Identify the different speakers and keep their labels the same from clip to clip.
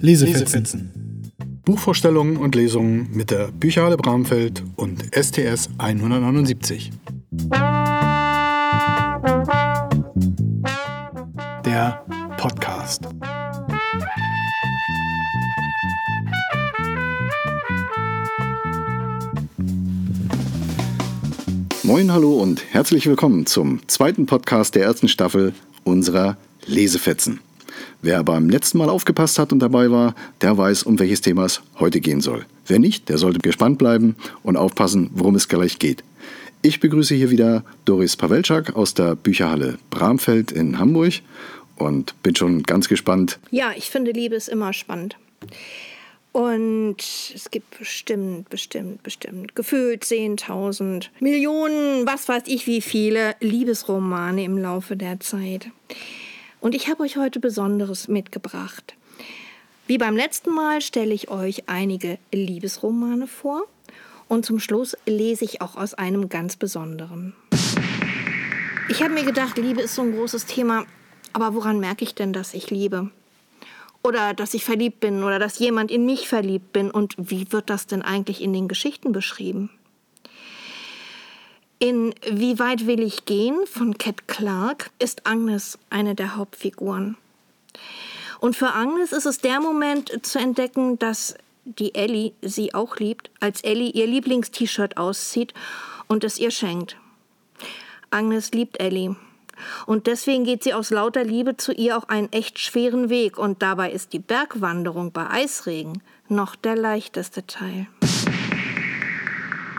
Speaker 1: Lesefetzen. Buchvorstellungen und Lesungen mit der Bücherhalle Bramfeld und STS 179. Der Podcast. Moin, hallo und herzlich willkommen zum zweiten Podcast der ersten Staffel unserer Lesefetzen. Wer beim letzten Mal aufgepasst hat und dabei war, der weiß, um welches Thema es heute gehen soll. Wer nicht, der sollte gespannt bleiben und aufpassen, worum es gleich geht. Ich begrüße hier wieder Doris Pawelczak aus der Bücherhalle Bramfeld in Hamburg und bin schon ganz gespannt.
Speaker 2: Ja, ich finde Liebe ist immer spannend. Und es gibt bestimmt, bestimmt, bestimmt, gefühlt 10.000 Millionen, was weiß ich, wie viele Liebesromane im Laufe der Zeit. Und ich habe euch heute Besonderes mitgebracht. Wie beim letzten Mal stelle ich euch einige Liebesromane vor und zum Schluss lese ich auch aus einem ganz besonderen. Ich habe mir gedacht, Liebe ist so ein großes Thema, aber woran merke ich denn, dass ich liebe? Oder dass ich verliebt bin oder dass jemand in mich verliebt bin und wie wird das denn eigentlich in den Geschichten beschrieben? In Wie weit will ich gehen von Cat Clark ist Agnes eine der Hauptfiguren. Und für Agnes ist es der Moment zu entdecken, dass die Ellie sie auch liebt, als Ellie ihr Lieblingst-T-Shirt auszieht und es ihr schenkt. Agnes liebt Ellie. Und deswegen geht sie aus lauter Liebe zu ihr auch einen echt schweren Weg. Und dabei ist die Bergwanderung bei Eisregen noch der leichteste Teil.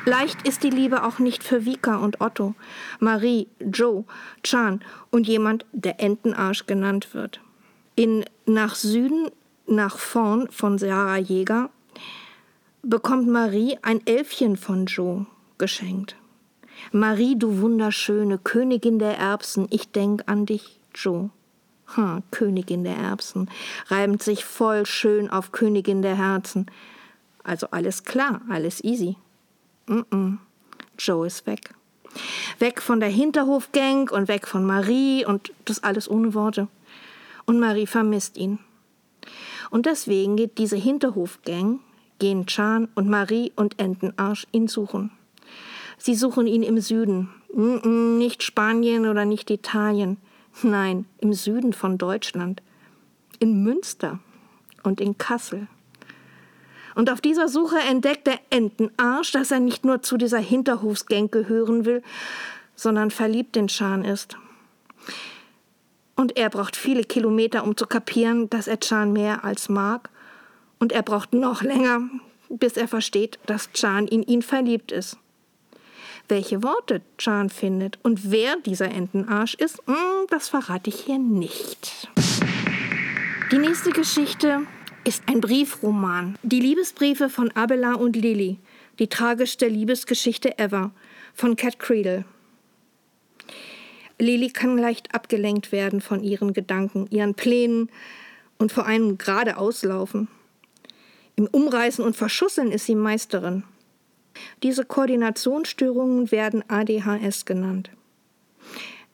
Speaker 2: Leicht ist die Liebe auch nicht für Vika und Otto, Marie, Joe, Chan und jemand, der Entenarsch genannt wird. In Nach Süden, nach vorn von Sarah Jäger bekommt Marie ein Elfchen von Joe geschenkt. Marie, du wunderschöne Königin der Erbsen, ich denk an dich, Joe. Ha, Königin der Erbsen, reimt sich voll schön auf Königin der Herzen. Also alles klar, alles easy. Mm -mm. Joe ist weg. Weg von der Hinterhofgang und weg von Marie und das alles ohne Worte. Und Marie vermisst ihn. Und deswegen geht diese Hinterhofgang, gehen Chan und Marie und Entenarsch ihn suchen. Sie suchen ihn im Süden. Nicht Spanien oder nicht Italien. Nein, im Süden von Deutschland. In Münster und in Kassel. Und auf dieser Suche entdeckt der Entenarsch, dass er nicht nur zu dieser Hinterhofsgang gehören will, sondern verliebt in Chan ist. Und er braucht viele Kilometer, um zu kapieren, dass er Chan mehr als mag. Und er braucht noch länger, bis er versteht, dass Chan in ihn verliebt ist. Welche Worte Chan findet und wer dieser Entenarsch ist, hm, das verrate ich hier nicht. Die nächste Geschichte ist ein Briefroman. Die Liebesbriefe von Abelard und Lily. Die tragischste Liebesgeschichte ever. Von Cat Creedle. Lily kann leicht abgelenkt werden von ihren Gedanken, ihren Plänen und vor allem gerade auslaufen. Im Umreißen und Verschusseln ist sie Meisterin. Diese Koordinationsstörungen werden ADHS genannt.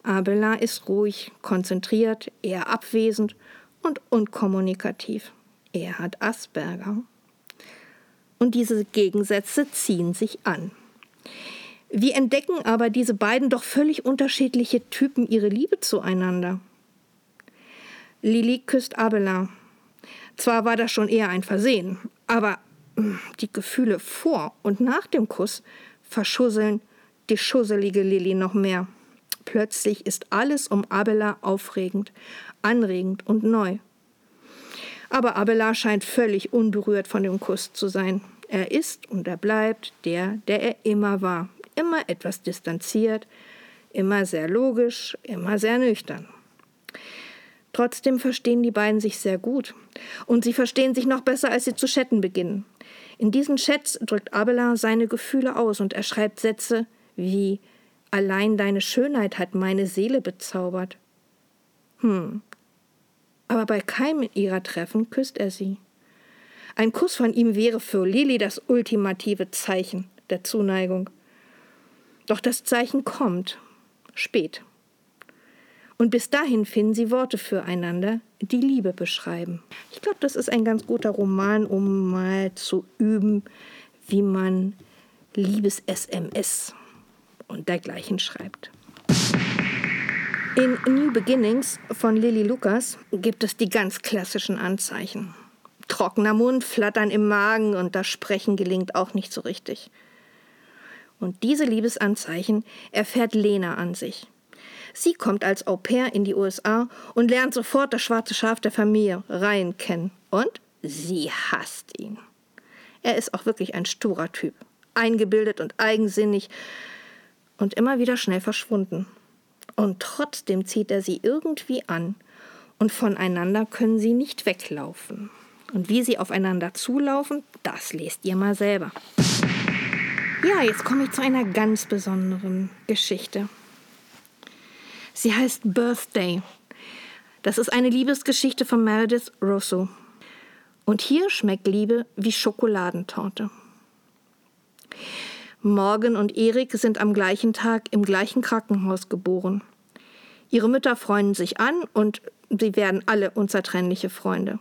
Speaker 2: Abelard ist ruhig, konzentriert, eher abwesend und unkommunikativ. Er hat Asperger. Und diese Gegensätze ziehen sich an. Wie entdecken aber diese beiden doch völlig unterschiedliche Typen ihre Liebe zueinander? Lili küsst Abelard. Zwar war das schon eher ein Versehen, aber hm, die Gefühle vor und nach dem Kuss verschusseln die schusselige Lili noch mehr. Plötzlich ist alles um Abelard aufregend, anregend und neu. Aber Abelard scheint völlig unberührt von dem Kuss zu sein. Er ist und er bleibt der, der er immer war. Immer etwas distanziert, immer sehr logisch, immer sehr nüchtern. Trotzdem verstehen die beiden sich sehr gut. Und sie verstehen sich noch besser, als sie zu chatten beginnen. In diesen Chats drückt Abelard seine Gefühle aus und er schreibt Sätze wie Allein deine Schönheit hat meine Seele bezaubert. Hm, aber bei keinem ihrer Treffen küsst er sie. Ein Kuss von ihm wäre für Lili das ultimative Zeichen der Zuneigung. Doch das Zeichen kommt spät. Und bis dahin finden sie Worte füreinander, die Liebe beschreiben. Ich glaube, das ist ein ganz guter Roman, um mal zu üben, wie man Liebes-SMS und dergleichen schreibt. In New Beginnings von Lily Lucas gibt es die ganz klassischen Anzeichen. Trockener Mund, Flattern im Magen und das Sprechen gelingt auch nicht so richtig. Und diese Liebesanzeichen erfährt Lena an sich. Sie kommt als Au pair in die USA und lernt sofort das schwarze Schaf der Familie, Ryan, kennen. Und sie hasst ihn. Er ist auch wirklich ein sturer Typ, eingebildet und eigensinnig und immer wieder schnell verschwunden. Und trotzdem zieht er sie irgendwie an und voneinander können sie nicht weglaufen. Und wie sie aufeinander zulaufen, das lest ihr mal selber. Ja, jetzt komme ich zu einer ganz besonderen Geschichte. Sie heißt Birthday. Das ist eine Liebesgeschichte von Meredith Rosso. Und hier schmeckt Liebe wie Schokoladentorte. Morgan und Erik sind am gleichen Tag im gleichen Krankenhaus geboren. Ihre Mütter freunden sich an und sie werden alle unzertrennliche Freunde.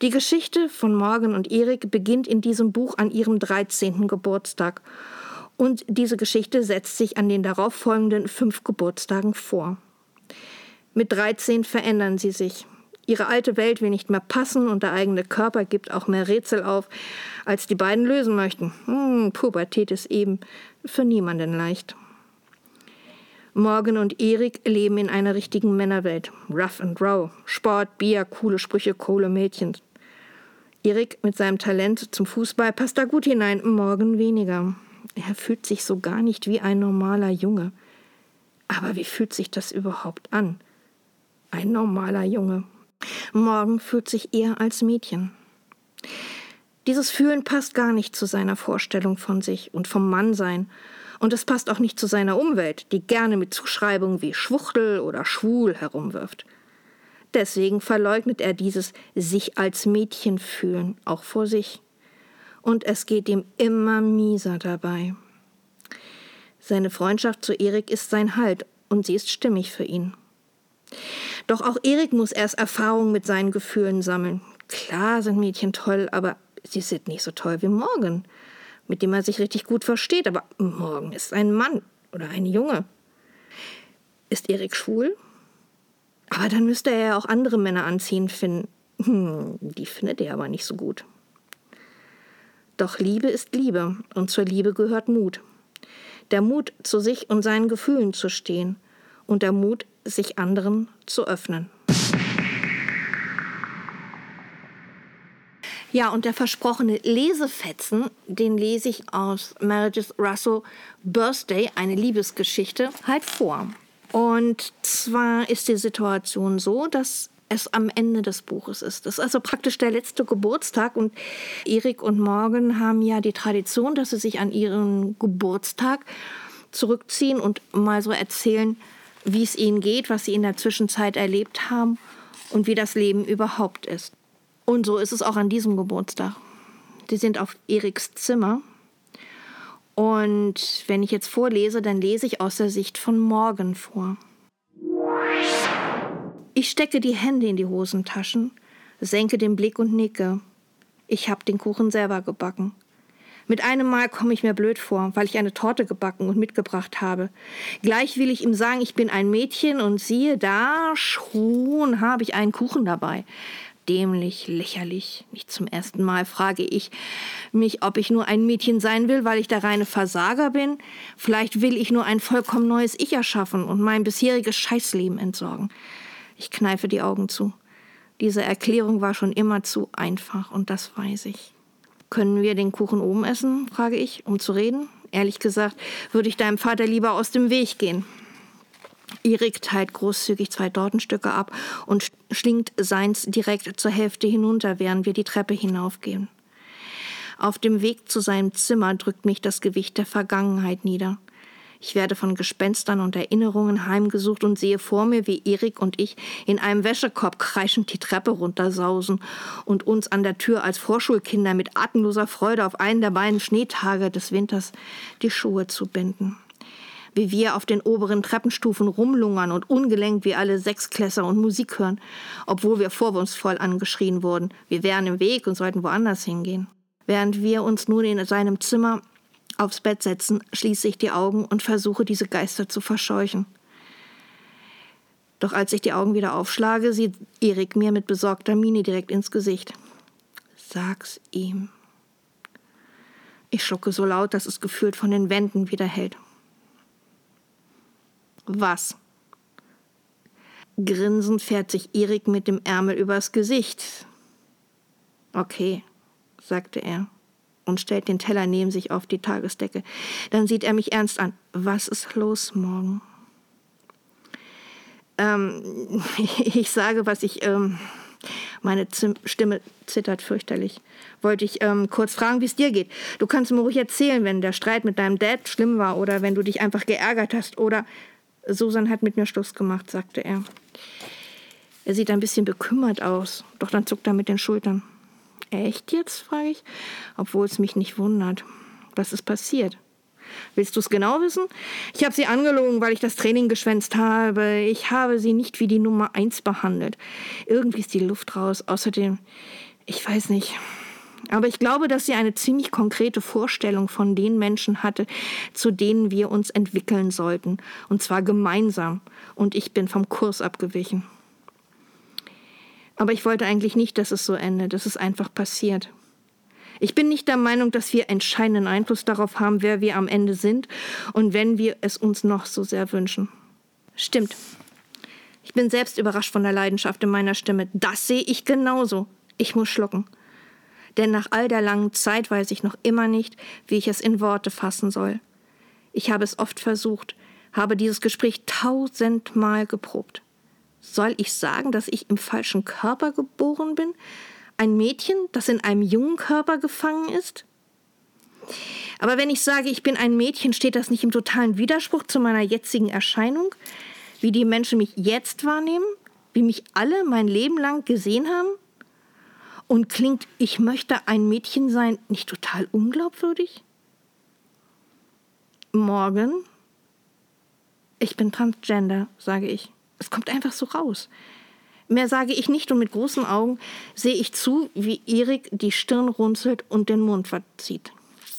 Speaker 2: Die Geschichte von Morgan und Erik beginnt in diesem Buch an ihrem 13. Geburtstag. Und diese Geschichte setzt sich an den darauffolgenden fünf Geburtstagen vor. Mit 13 verändern sie sich. Ihre alte Welt will nicht mehr passen und der eigene Körper gibt auch mehr Rätsel auf, als die beiden lösen möchten. Hm, Pubertät ist eben für niemanden leicht. Morgan und Erik leben in einer richtigen Männerwelt. Rough and Row. Sport, Bier, coole Sprüche, coole Mädchen. Erik mit seinem Talent zum Fußball passt da gut hinein, Morgan weniger. Er fühlt sich so gar nicht wie ein normaler Junge. Aber wie fühlt sich das überhaupt an? Ein normaler Junge. Morgen fühlt sich eher als Mädchen. Dieses Fühlen passt gar nicht zu seiner Vorstellung von sich und vom Mannsein. Und es passt auch nicht zu seiner Umwelt, die gerne mit Zuschreibungen wie Schwuchtel oder schwul herumwirft. Deswegen verleugnet er dieses sich als Mädchen fühlen auch vor sich. Und es geht ihm immer mieser dabei. Seine Freundschaft zu Erik ist sein Halt und sie ist stimmig für ihn. Doch auch Erik muss erst Erfahrung mit seinen Gefühlen sammeln. Klar sind Mädchen toll, aber sie sind nicht so toll wie Morgan, mit dem er sich richtig gut versteht. Aber Morgan ist ein Mann oder ein Junge. Ist Erik schwul? Aber dann müsste er ja auch andere Männer anziehen finden. Hm, die findet er aber nicht so gut. Doch Liebe ist Liebe und zur Liebe gehört Mut. Der Mut, zu sich und seinen Gefühlen zu stehen und der Mut, sich anderen zu öffnen. Ja, und der versprochene Lesefetzen, den lese ich aus Meredith Russell Birthday, eine Liebesgeschichte, halt vor. Und zwar ist die Situation so, dass es am Ende des Buches ist. Das ist also praktisch der letzte Geburtstag und Erik und Morgan haben ja die Tradition, dass sie sich an ihren Geburtstag zurückziehen und mal so erzählen, wie es ihnen geht, was sie in der Zwischenzeit erlebt haben und wie das Leben überhaupt ist. Und so ist es auch an diesem Geburtstag. Die sind auf Eriks Zimmer. Und wenn ich jetzt vorlese, dann lese ich aus der Sicht von Morgan vor. Ich stecke die Hände in die Hosentaschen, senke den Blick und nicke. Ich hab den Kuchen selber gebacken. Mit einem Mal komme ich mir blöd vor, weil ich eine Torte gebacken und mitgebracht habe. Gleich will ich ihm sagen, ich bin ein Mädchen und siehe da, schon habe ich einen Kuchen dabei. Dämlich, lächerlich. Nicht zum ersten Mal frage ich mich, ob ich nur ein Mädchen sein will, weil ich der reine Versager bin. Vielleicht will ich nur ein vollkommen neues Ich erschaffen und mein bisheriges Scheißleben entsorgen. Ich kneife die Augen zu. Diese Erklärung war schon immer zu einfach und das weiß ich. Können wir den Kuchen oben essen? frage ich, um zu reden. Ehrlich gesagt, würde ich deinem Vater lieber aus dem Weg gehen. Erik teilt großzügig zwei Tortenstücke ab und schlingt seins direkt zur Hälfte hinunter, während wir die Treppe hinaufgehen. Auf dem Weg zu seinem Zimmer drückt mich das Gewicht der Vergangenheit nieder. Ich werde von Gespenstern und Erinnerungen heimgesucht und sehe vor mir, wie Erik und ich in einem Wäschekorb kreischend die Treppe runtersausen und uns an der Tür als Vorschulkinder mit atemloser Freude auf einen der beiden Schneetage des Winters die Schuhe zubinden. wie wir auf den oberen Treppenstufen rumlungern und ungelenkt wie alle Sechsklässer und Musik hören, obwohl wir vorwurfsvoll angeschrien wurden, wir wären im Weg und sollten woanders hingehen. Während wir uns nun in seinem Zimmer aufs Bett setzen, schließe ich die Augen und versuche, diese Geister zu verscheuchen. Doch als ich die Augen wieder aufschlage, sieht Erik mir mit besorgter Miene direkt ins Gesicht. Sag's ihm. Ich schlucke so laut, dass es gefühlt von den Wänden wieder hält. Was? Grinsend fährt sich Erik mit dem Ärmel übers Gesicht. Okay, sagte er und stellt den Teller neben sich auf die Tagesdecke. Dann sieht er mich ernst an. Was ist los morgen? Ähm, ich sage, was ich. Ähm, meine Zim Stimme zittert fürchterlich. Wollte ich ähm, kurz fragen, wie es dir geht. Du kannst mir ruhig erzählen, wenn der Streit mit deinem Dad schlimm war oder wenn du dich einfach geärgert hast oder Susan hat mit mir Schluss gemacht, sagte er. Er sieht ein bisschen bekümmert aus, doch dann zuckt er mit den Schultern. Echt jetzt? frage ich, obwohl es mich nicht wundert. Was ist passiert? Willst du es genau wissen? Ich habe sie angelogen, weil ich das Training geschwänzt habe. Ich habe sie nicht wie die Nummer eins behandelt. Irgendwie ist die Luft raus. Außerdem, ich weiß nicht. Aber ich glaube, dass sie eine ziemlich konkrete Vorstellung von den Menschen hatte, zu denen wir uns entwickeln sollten. Und zwar gemeinsam. Und ich bin vom Kurs abgewichen. Aber ich wollte eigentlich nicht, dass es so endet. Es ist einfach passiert. Ich bin nicht der Meinung, dass wir entscheidenden Einfluss darauf haben, wer wir am Ende sind und wenn wir es uns noch so sehr wünschen. Stimmt. Ich bin selbst überrascht von der Leidenschaft in meiner Stimme. Das sehe ich genauso. Ich muss schlucken. Denn nach all der langen Zeit weiß ich noch immer nicht, wie ich es in Worte fassen soll. Ich habe es oft versucht, habe dieses Gespräch tausendmal geprobt. Soll ich sagen, dass ich im falschen Körper geboren bin? Ein Mädchen, das in einem jungen Körper gefangen ist? Aber wenn ich sage, ich bin ein Mädchen, steht das nicht im totalen Widerspruch zu meiner jetzigen Erscheinung? Wie die Menschen mich jetzt wahrnehmen? Wie mich alle mein Leben lang gesehen haben? Und klingt, ich möchte ein Mädchen sein, nicht total unglaubwürdig? Morgen, ich bin transgender, sage ich. Es kommt einfach so raus. Mehr sage ich nicht und mit großen Augen sehe ich zu, wie Erik die Stirn runzelt und den Mund verzieht.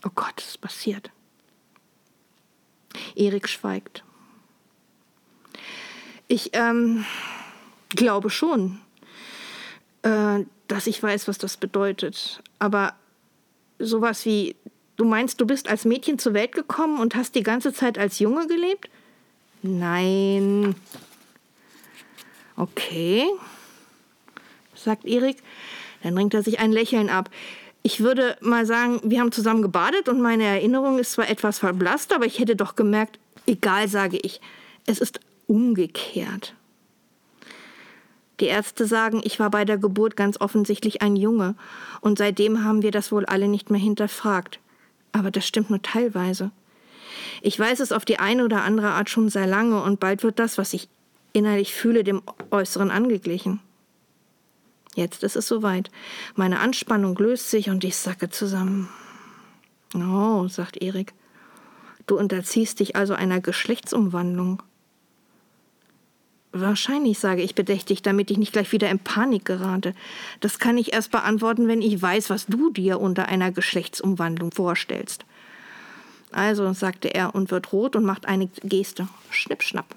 Speaker 2: Oh Gott, es ist passiert. Erik schweigt. Ich ähm, glaube schon, äh, dass ich weiß, was das bedeutet. Aber sowas wie, du meinst, du bist als Mädchen zur Welt gekommen und hast die ganze Zeit als Junge gelebt? Nein, Okay, sagt Erik. Dann ringt er sich ein Lächeln ab. Ich würde mal sagen, wir haben zusammen gebadet und meine Erinnerung ist zwar etwas verblasst, aber ich hätte doch gemerkt, egal, sage ich, es ist umgekehrt. Die Ärzte sagen, ich war bei der Geburt ganz offensichtlich ein Junge, und seitdem haben wir das wohl alle nicht mehr hinterfragt. Aber das stimmt nur teilweise. Ich weiß es auf die eine oder andere Art schon sehr lange, und bald wird das, was ich innerlich fühle, dem Äußeren angeglichen. Jetzt ist es soweit. Meine Anspannung löst sich und ich sacke zusammen. Oh, sagt Erik. Du unterziehst dich also einer Geschlechtsumwandlung. Wahrscheinlich, sage ich bedächtig, damit ich nicht gleich wieder in Panik gerate. Das kann ich erst beantworten, wenn ich weiß, was du dir unter einer Geschlechtsumwandlung vorstellst. Also, sagte er und wird rot und macht eine Geste. Schnipp, schnapp.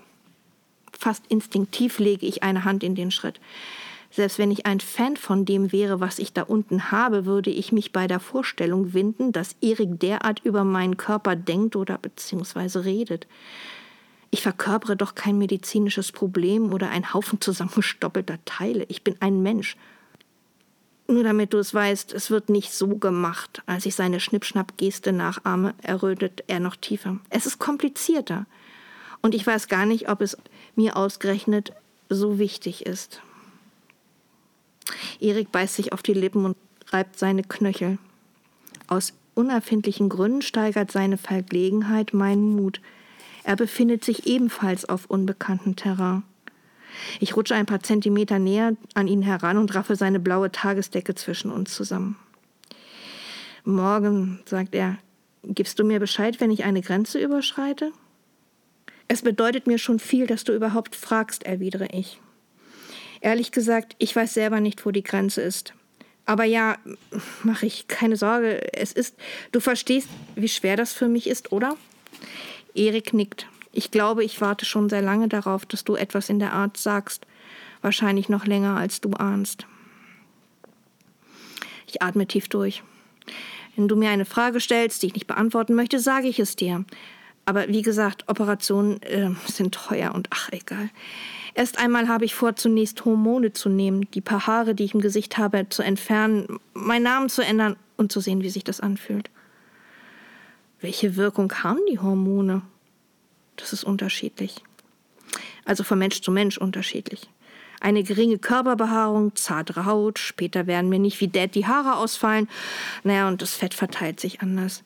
Speaker 2: Fast instinktiv lege ich eine Hand in den Schritt. Selbst wenn ich ein Fan von dem wäre, was ich da unten habe, würde ich mich bei der Vorstellung winden, dass Erik derart über meinen Körper denkt oder beziehungsweise redet. Ich verkörpere doch kein medizinisches Problem oder ein Haufen zusammengestoppelter Teile. Ich bin ein Mensch. Nur damit du es weißt, es wird nicht so gemacht. Als ich seine Schnippschnapp-Geste nachahme, errötet er noch tiefer. Es ist komplizierter. Und ich weiß gar nicht, ob es mir ausgerechnet so wichtig ist. Erik beißt sich auf die Lippen und reibt seine Knöchel. Aus unerfindlichen Gründen steigert seine Verlegenheit meinen Mut. Er befindet sich ebenfalls auf unbekanntem Terrain. Ich rutsche ein paar Zentimeter näher an ihn heran und raffe seine blaue Tagesdecke zwischen uns zusammen. Morgen, sagt er, gibst du mir Bescheid, wenn ich eine Grenze überschreite? Es bedeutet mir schon viel, dass du überhaupt fragst, erwidere ich. Ehrlich gesagt, ich weiß selber nicht, wo die Grenze ist. Aber ja, mach ich keine Sorge, es ist, du verstehst, wie schwer das für mich ist, oder? Erik nickt. Ich glaube, ich warte schon sehr lange darauf, dass du etwas in der Art sagst. Wahrscheinlich noch länger, als du ahnst. Ich atme tief durch. Wenn du mir eine Frage stellst, die ich nicht beantworten möchte, sage ich es dir. Aber wie gesagt, Operationen äh, sind teuer und ach, egal. Erst einmal habe ich vor, zunächst Hormone zu nehmen, die paar Haare, die ich im Gesicht habe, zu entfernen, meinen Namen zu ändern und zu sehen, wie sich das anfühlt. Welche Wirkung haben die Hormone? Das ist unterschiedlich. Also von Mensch zu Mensch unterschiedlich. Eine geringe Körperbehaarung, zartere Haut, später werden mir nicht wie Dad die Haare ausfallen. Naja, und das Fett verteilt sich anders.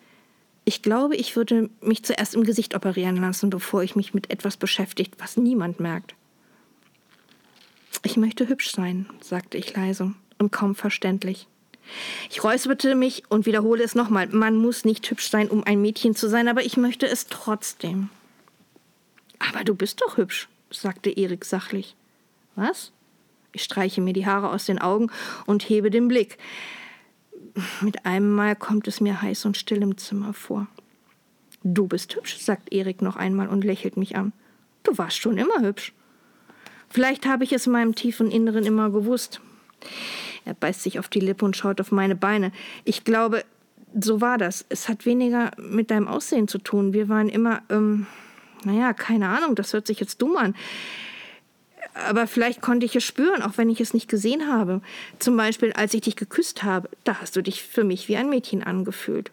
Speaker 2: Ich glaube, ich würde mich zuerst im Gesicht operieren lassen, bevor ich mich mit etwas beschäftigt, was niemand merkt. Ich möchte hübsch sein, sagte ich leise und kaum verständlich. Ich räusperte mich und wiederhole es nochmal. Man muss nicht hübsch sein, um ein Mädchen zu sein, aber ich möchte es trotzdem. Aber du bist doch hübsch, sagte Erik sachlich. Was? Ich streiche mir die Haare aus den Augen und hebe den Blick. Mit einem Mal kommt es mir heiß und still im Zimmer vor. Du bist hübsch, sagt Erik noch einmal und lächelt mich an. Du warst schon immer hübsch. Vielleicht habe ich es in meinem tiefen Inneren immer gewusst. Er beißt sich auf die Lippe und schaut auf meine Beine. Ich glaube, so war das. Es hat weniger mit deinem Aussehen zu tun. Wir waren immer, ähm, naja, keine Ahnung, das hört sich jetzt dumm an aber vielleicht konnte ich es spüren, auch wenn ich es nicht gesehen habe. Zum Beispiel, als ich dich geküsst habe, da hast du dich für mich wie ein Mädchen angefühlt.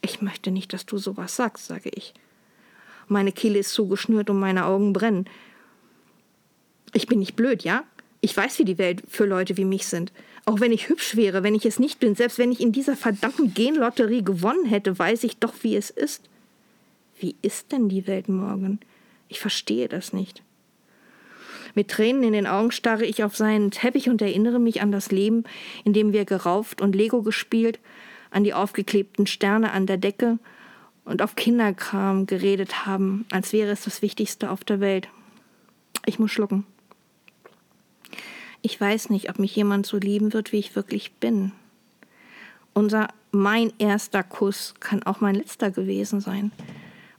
Speaker 2: Ich möchte nicht, dass du sowas sagst, sage ich. Meine Kehle ist zugeschnürt und meine Augen brennen. Ich bin nicht blöd, ja? Ich weiß, wie die Welt für Leute wie mich sind. Auch wenn ich hübsch wäre, wenn ich es nicht bin, selbst wenn ich in dieser verdammten Genlotterie gewonnen hätte, weiß ich doch, wie es ist. Wie ist denn die Welt morgen? Ich verstehe das nicht. Mit Tränen in den Augen starre ich auf seinen Teppich und erinnere mich an das Leben, in dem wir gerauft und Lego gespielt, an die aufgeklebten Sterne an der Decke und auf Kinderkram geredet haben, als wäre es das Wichtigste auf der Welt. Ich muss schlucken. Ich weiß nicht, ob mich jemand so lieben wird, wie ich wirklich bin. Unser mein erster Kuss kann auch mein letzter gewesen sein.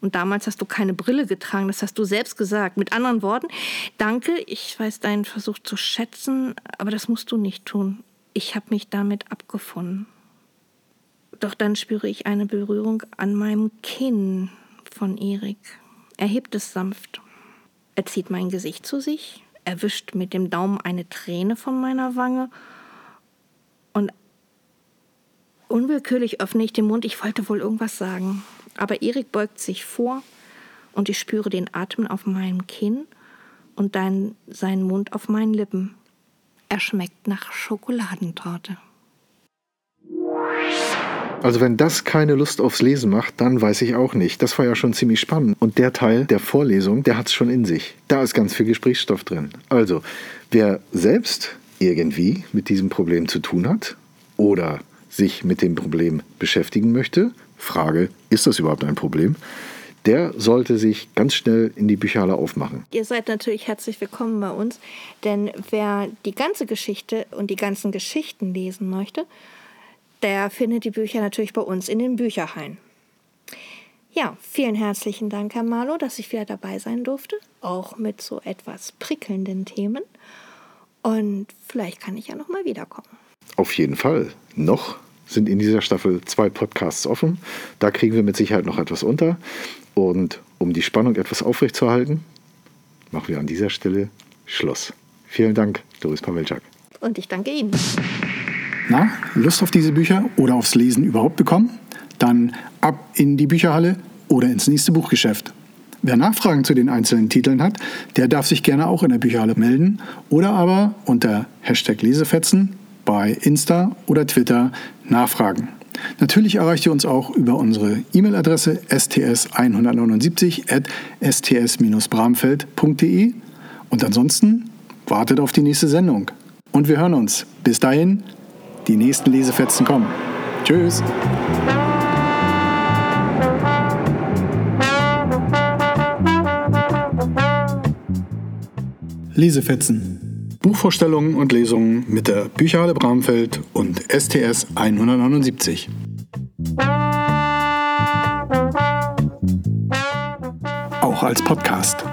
Speaker 2: Und damals hast du keine Brille getragen, das hast du selbst gesagt. Mit anderen Worten, danke, ich weiß deinen Versuch zu schätzen, aber das musst du nicht tun. Ich habe mich damit abgefunden. Doch dann spüre ich eine Berührung an meinem Kinn von Erik. Er hebt es sanft. Er zieht mein Gesicht zu sich, er wischt mit dem Daumen eine Träne von meiner Wange und unwillkürlich öffne ich den Mund. Ich wollte wohl irgendwas sagen. Aber Erik beugt sich vor und ich spüre den Atem auf meinem Kinn und dann seinen Mund auf meinen Lippen. Er schmeckt nach Schokoladentorte.
Speaker 1: Also wenn das keine Lust aufs Lesen macht, dann weiß ich auch nicht. Das war ja schon ziemlich spannend. Und der Teil der Vorlesung, der hat es schon in sich. Da ist ganz viel Gesprächsstoff drin. Also, wer selbst irgendwie mit diesem Problem zu tun hat oder sich mit dem Problem beschäftigen möchte, Frage, ist das überhaupt ein Problem? Der sollte sich ganz schnell in die Bücherhalle aufmachen.
Speaker 2: Ihr seid natürlich herzlich willkommen bei uns, denn wer die ganze Geschichte und die ganzen Geschichten lesen möchte, der findet die Bücher natürlich bei uns in den Bücherhallen. Ja, vielen herzlichen Dank, Herr Marlow, dass ich wieder dabei sein durfte, auch mit so etwas prickelnden Themen. Und vielleicht kann ich ja noch mal wiederkommen.
Speaker 1: Auf jeden Fall. Noch sind in dieser Staffel zwei Podcasts offen. Da kriegen wir mit Sicherheit noch etwas unter. Und um die Spannung etwas aufrechtzuerhalten, machen wir an dieser Stelle Schluss. Vielen Dank, Doris Pawelczak.
Speaker 2: Und ich danke Ihnen.
Speaker 3: Na, Lust auf diese Bücher oder aufs Lesen überhaupt bekommen? Dann ab in die Bücherhalle oder ins nächste Buchgeschäft. Wer Nachfragen zu den einzelnen Titeln hat, der darf sich gerne auch in der Bücherhalle melden oder aber unter Hashtag Lesefetzen bei Insta oder Twitter nachfragen. Natürlich erreicht ihr uns auch über unsere E-Mail-Adresse sts179 at sts-bramfeld.de. Und ansonsten wartet auf die nächste Sendung. Und wir hören uns. Bis dahin, die nächsten Lesefetzen kommen. Tschüss. Lesefetzen Buchvorstellungen und Lesungen mit der Bücherhalle Bramfeld und STS 179. Auch als Podcast.